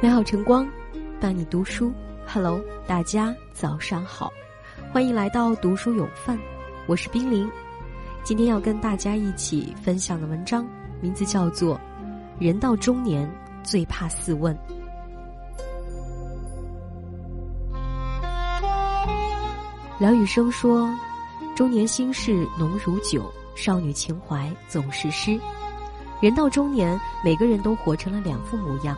美好晨光，伴你读书。Hello，大家早上好，欢迎来到读书有范，我是冰凌。今天要跟大家一起分享的文章，名字叫做《人到中年最怕四问》。梁羽生说：“中年心事浓如酒，少女情怀总是诗。人到中年，每个人都活成了两副模样。”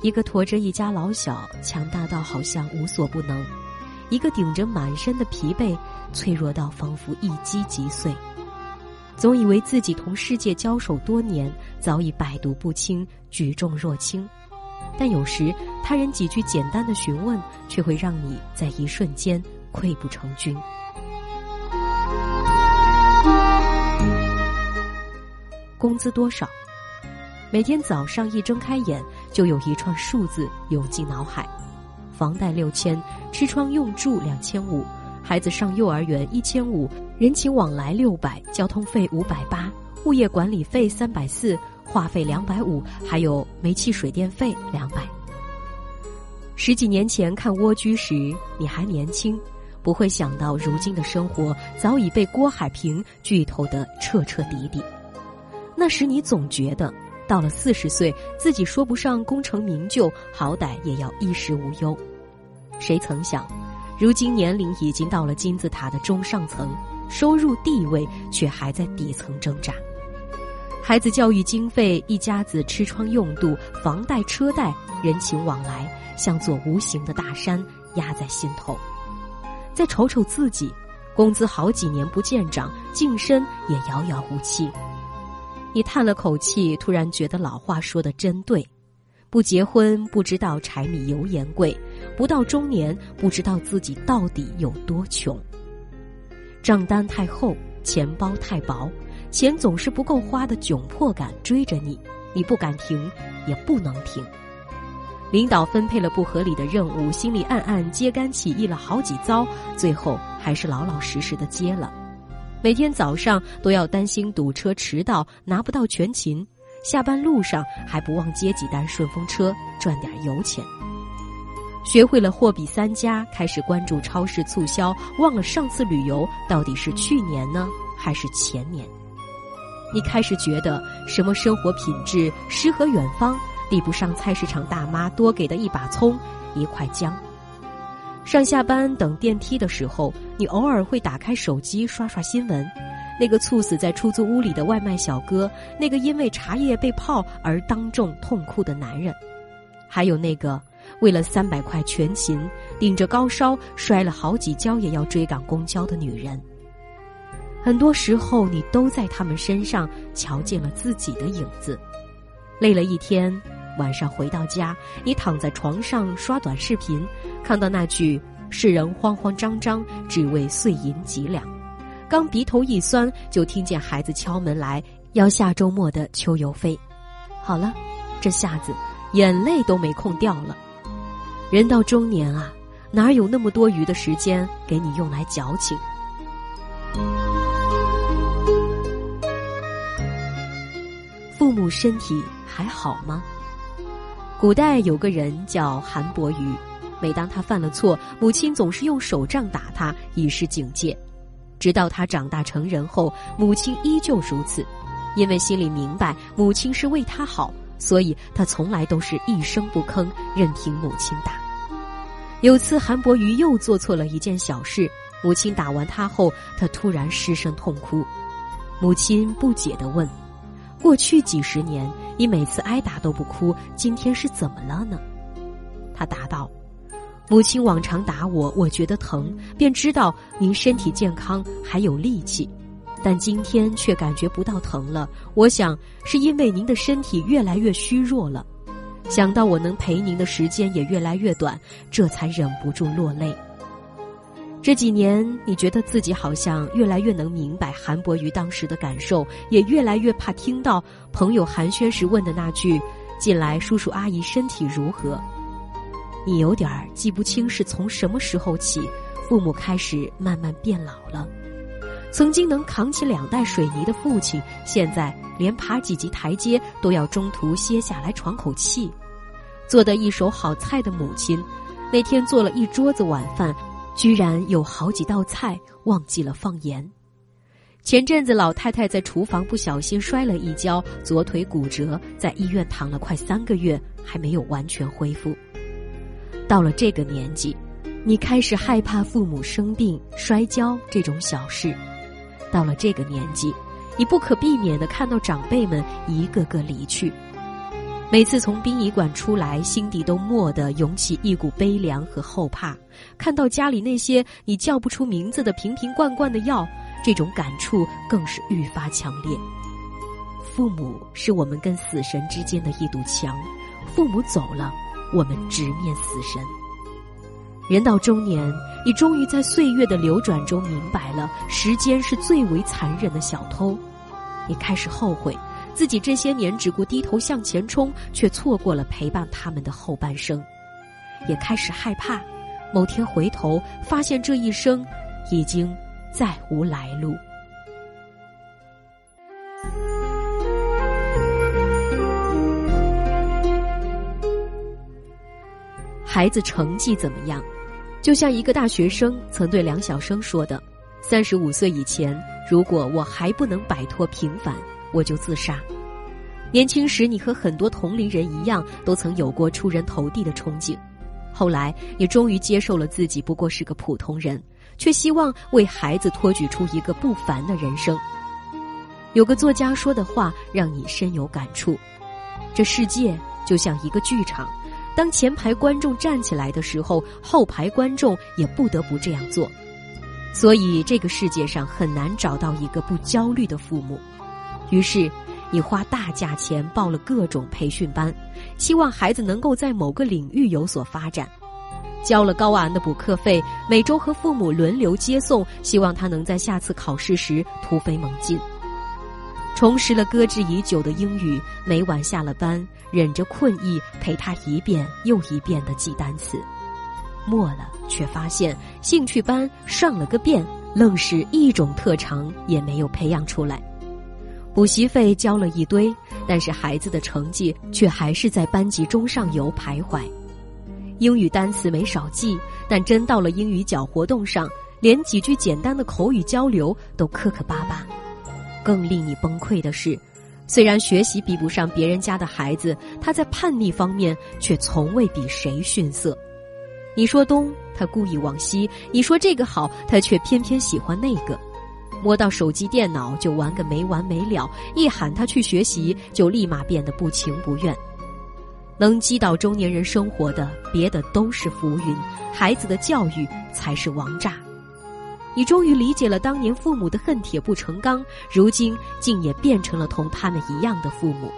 一个驮着一家老小，强大到好像无所不能；一个顶着满身的疲惫，脆弱到仿佛一击即碎。总以为自己同世界交手多年，早已百毒不侵、举重若轻，但有时他人几句简单的询问，却会让你在一瞬间溃不成军。工资多少？每天早上一睁开眼，就有一串数字涌进脑海：房贷六千，吃穿用住两千五，孩子上幼儿园一千五，人情往来六百，交通费五百八，物业管理费三百四，话费两百五，还有煤气水电费两百。十几年前看蜗居时，你还年轻，不会想到如今的生活早已被郭海平剧透的彻彻底底。那时你总觉得。到了四十岁，自己说不上功成名就，好歹也要衣食无忧。谁曾想，如今年龄已经到了金字塔的中上层，收入地位却还在底层挣扎。孩子教育经费，一家子吃穿用度，房贷车贷，人情往来，像座无形的大山压在心头。再瞅瞅自己，工资好几年不见涨，晋升也遥遥无期。你叹了口气，突然觉得老话说的真对：不结婚不知道柴米油盐贵，不到中年不知道自己到底有多穷。账单太厚，钱包太薄，钱总是不够花的窘迫感追着你，你不敢停，也不能停。领导分配了不合理的任务，心里暗暗揭竿起义了好几遭，最后还是老老实实的接了。每天早上都要担心堵车迟到拿不到全勤，下班路上还不忘接几单顺风车赚点油钱。学会了货比三家，开始关注超市促销，忘了上次旅游到底是去年呢还是前年。你开始觉得什么生活品质诗和远方，比不上菜市场大妈多给的一把葱一块姜。上下班等电梯的时候，你偶尔会打开手机刷刷新闻，那个猝死在出租屋里的外卖小哥，那个因为茶叶被泡而当众痛哭的男人，还有那个为了三百块全勤顶着高烧摔了好几跤也要追赶公交的女人。很多时候，你都在他们身上瞧见了自己的影子。累了一天，晚上回到家，你躺在床上刷短视频。看到那句“世人慌慌张张，只为碎银几两”，刚鼻头一酸，就听见孩子敲门来要下周末的秋游费。好了，这下子眼泪都没空掉了。人到中年啊，哪有那么多余的时间给你用来矫情？父母身体还好吗？古代有个人叫韩伯瑜。每当他犯了错，母亲总是用手杖打他，以示警戒。直到他长大成人后，母亲依旧如此，因为心里明白母亲是为他好，所以他从来都是一声不吭，任凭母亲打。有次韩伯瑜又做错了一件小事，母亲打完他后，他突然失声痛哭。母亲不解地问：“过去几十年，你每次挨打都不哭，今天是怎么了呢？”他答道。母亲往常打我，我觉得疼，便知道您身体健康还有力气，但今天却感觉不到疼了。我想是因为您的身体越来越虚弱了，想到我能陪您的时间也越来越短，这才忍不住落泪。这几年，你觉得自己好像越来越能明白韩伯瑜当时的感受，也越来越怕听到朋友寒暄时问的那句：“近来叔叔阿姨身体如何？”你有点儿记不清是从什么时候起，父母开始慢慢变老了。曾经能扛起两袋水泥的父亲，现在连爬几级台阶都要中途歇下来喘口气；做得一手好菜的母亲，那天做了一桌子晚饭，居然有好几道菜忘记了放盐。前阵子老太太在厨房不小心摔了一跤，左腿骨折，在医院躺了快三个月，还没有完全恢复。到了这个年纪。你开始害怕父母生病、摔跤这种小事，到了这个年纪，你不可避免的看到长辈们一个个离去。每次从殡仪馆出来，心底都蓦地涌起一股悲凉和后怕。看到家里那些你叫不出名字的瓶瓶罐罐的药，这种感触更是愈发强烈。父母是我们跟死神之间的一堵墙，父母走了，我们直面死神。人到中年，你终于在岁月的流转中明白了，时间是最为残忍的小偷。你开始后悔，自己这些年只顾低头向前冲，却错过了陪伴他们的后半生；也开始害怕，某天回头发现这一生，已经再无来路。孩子成绩怎么样？就像一个大学生曾对梁晓声说的：“三十五岁以前，如果我还不能摆脱平凡，我就自杀。”年轻时，你和很多同龄人一样，都曾有过出人头地的憧憬。后来，你终于接受了自己不过是个普通人，却希望为孩子托举出一个不凡的人生。有个作家说的话让你深有感触：“这世界就像一个剧场。”当前排观众站起来的时候，后排观众也不得不这样做。所以，这个世界上很难找到一个不焦虑的父母。于是，你花大价钱报了各种培训班，期望孩子能够在某个领域有所发展；交了高昂的补课费，每周和父母轮流接送，希望他能在下次考试时突飞猛进。重拾了搁置已久的英语，每晚下了班，忍着困意陪他一遍又一遍的记单词，末了却发现兴趣班上了个遍，愣是一种特长也没有培养出来。补习费交了一堆，但是孩子的成绩却还是在班级中上游徘徊。英语单词没少记，但真到了英语角活动上，连几句简单的口语交流都磕磕巴巴。更令你崩溃的是，虽然学习比不上别人家的孩子，他在叛逆方面却从未比谁逊色。你说东，他故意往西；你说这个好，他却偏偏喜欢那个。摸到手机、电脑就玩个没完没了，一喊他去学习，就立马变得不情不愿。能击倒中年人生活的，别的都是浮云，孩子的教育才是王炸。你终于理解了当年父母的恨铁不成钢，如今竟也变成了同他们一样的父母。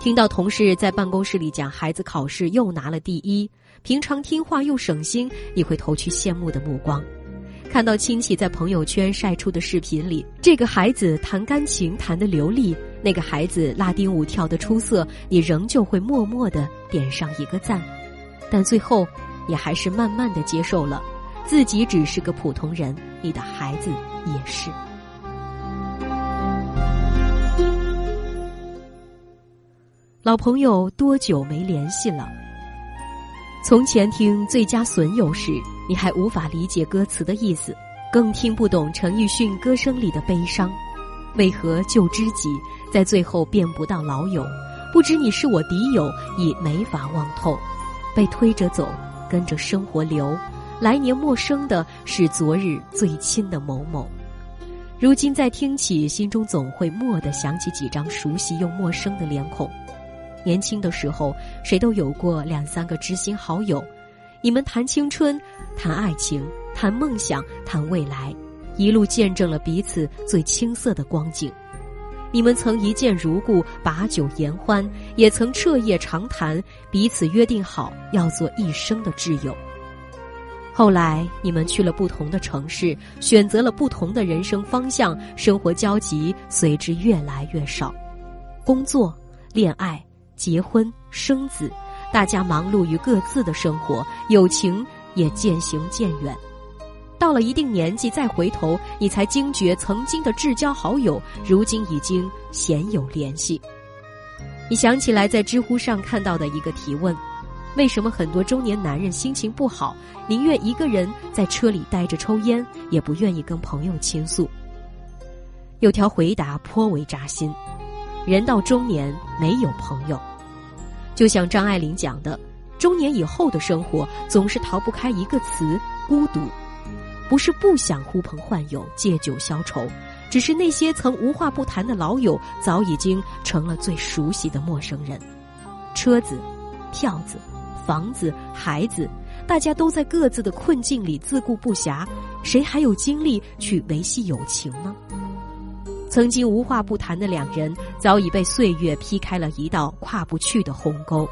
听到同事在办公室里讲孩子考试又拿了第一，平常听话又省心，你会投去羡慕的目光；看到亲戚在朋友圈晒出的视频里，这个孩子弹钢琴弹得流利，那个孩子拉丁舞跳得出色，你仍旧会默默的点上一个赞。但最后，你还是慢慢的接受了。自己只是个普通人，你的孩子也是。老朋友多久没联系了？从前听《最佳损友》时，你还无法理解歌词的意思，更听不懂陈奕迅歌声里的悲伤。为何旧知己在最后变不到老友？不知你是我敌友，已没法望透，被推着走，跟着生活流。来年陌生的是昨日最亲的某某，如今再听起，心中总会蓦地想起几张熟悉又陌生的脸孔。年轻的时候，谁都有过两三个知心好友，你们谈青春，谈爱情，谈梦想，谈未来，一路见证了彼此最青涩的光景。你们曾一见如故，把酒言欢，也曾彻夜长谈，彼此约定好要做一生的挚友。后来，你们去了不同的城市，选择了不同的人生方向，生活交集随之越来越少。工作、恋爱、结婚、生子，大家忙碌于各自的生活，友情也渐行渐远。到了一定年纪再回头，你才惊觉曾经的至交好友，如今已经鲜有联系。你想起来在知乎上看到的一个提问：为什么很多中年男人心情不好，宁愿一个人在车里待着抽烟，也不愿意跟朋友倾诉？有条回答颇为扎心：人到中年没有朋友，就像张爱玲讲的。中年以后的生活总是逃不开一个词——孤独。不是不想呼朋唤友、借酒消愁，只是那些曾无话不谈的老友，早已经成了最熟悉的陌生人。车子、票子、房子、孩子，大家都在各自的困境里自顾不暇，谁还有精力去维系友情呢？曾经无话不谈的两人，早已被岁月劈开了一道跨不去的鸿沟。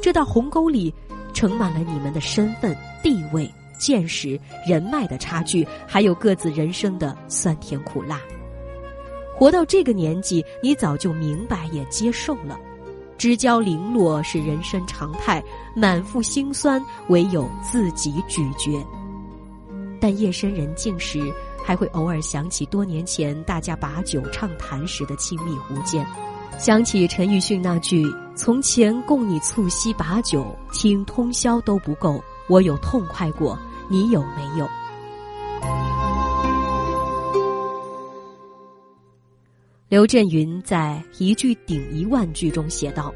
这道鸿沟里，盛满了你们的身份、地位、见识、人脉的差距，还有各自人生的酸甜苦辣。活到这个年纪，你早就明白也接受了，知交零落是人生常态，满腹心酸唯有自己咀嚼。但夜深人静时，还会偶尔想起多年前大家把酒畅谈时的亲密无间。想起陈奕迅那句“从前供你促膝把酒，听通宵都不够，我有痛快过，你有没有？”刘震云在一句顶一万句中写道：“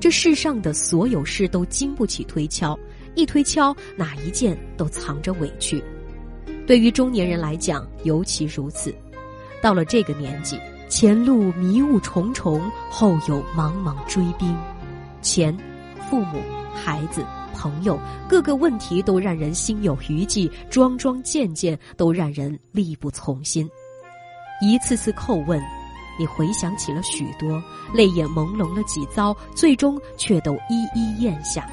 这世上的所有事都经不起推敲，一推敲哪一件都藏着委屈。对于中年人来讲，尤其如此。到了这个年纪。”前路迷雾重重，后有茫茫追兵，钱、父母、孩子、朋友，各个问题都让人心有余悸，桩桩件件都让人力不从心。一次次叩问，你回想起了许多，泪眼朦胧了几遭，最终却都一一咽下。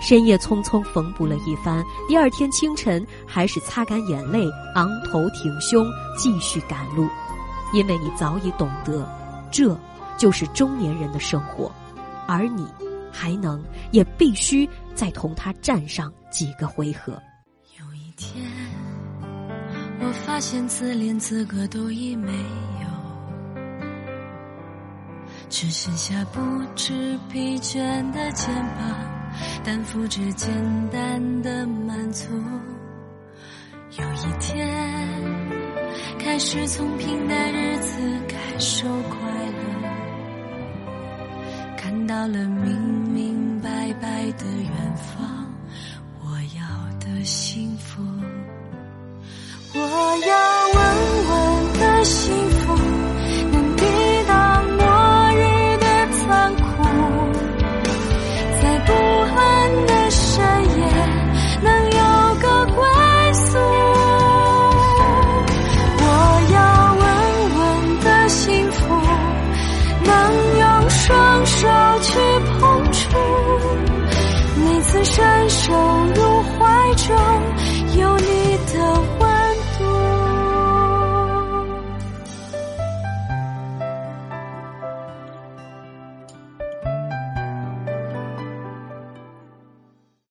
深夜匆匆缝补了一番，第二天清晨还是擦干眼泪，昂头挺胸，继续赶路。因为你早已懂得，这就是中年人的生活，而你还能也必须再同他战上几个回合。有一天，我发现自怜资格都已没有，只剩下不知疲倦的肩膀，担负着简单的满足。有一天。开始从平淡日子感受快乐，看到了明明白白的远方，我要的幸福，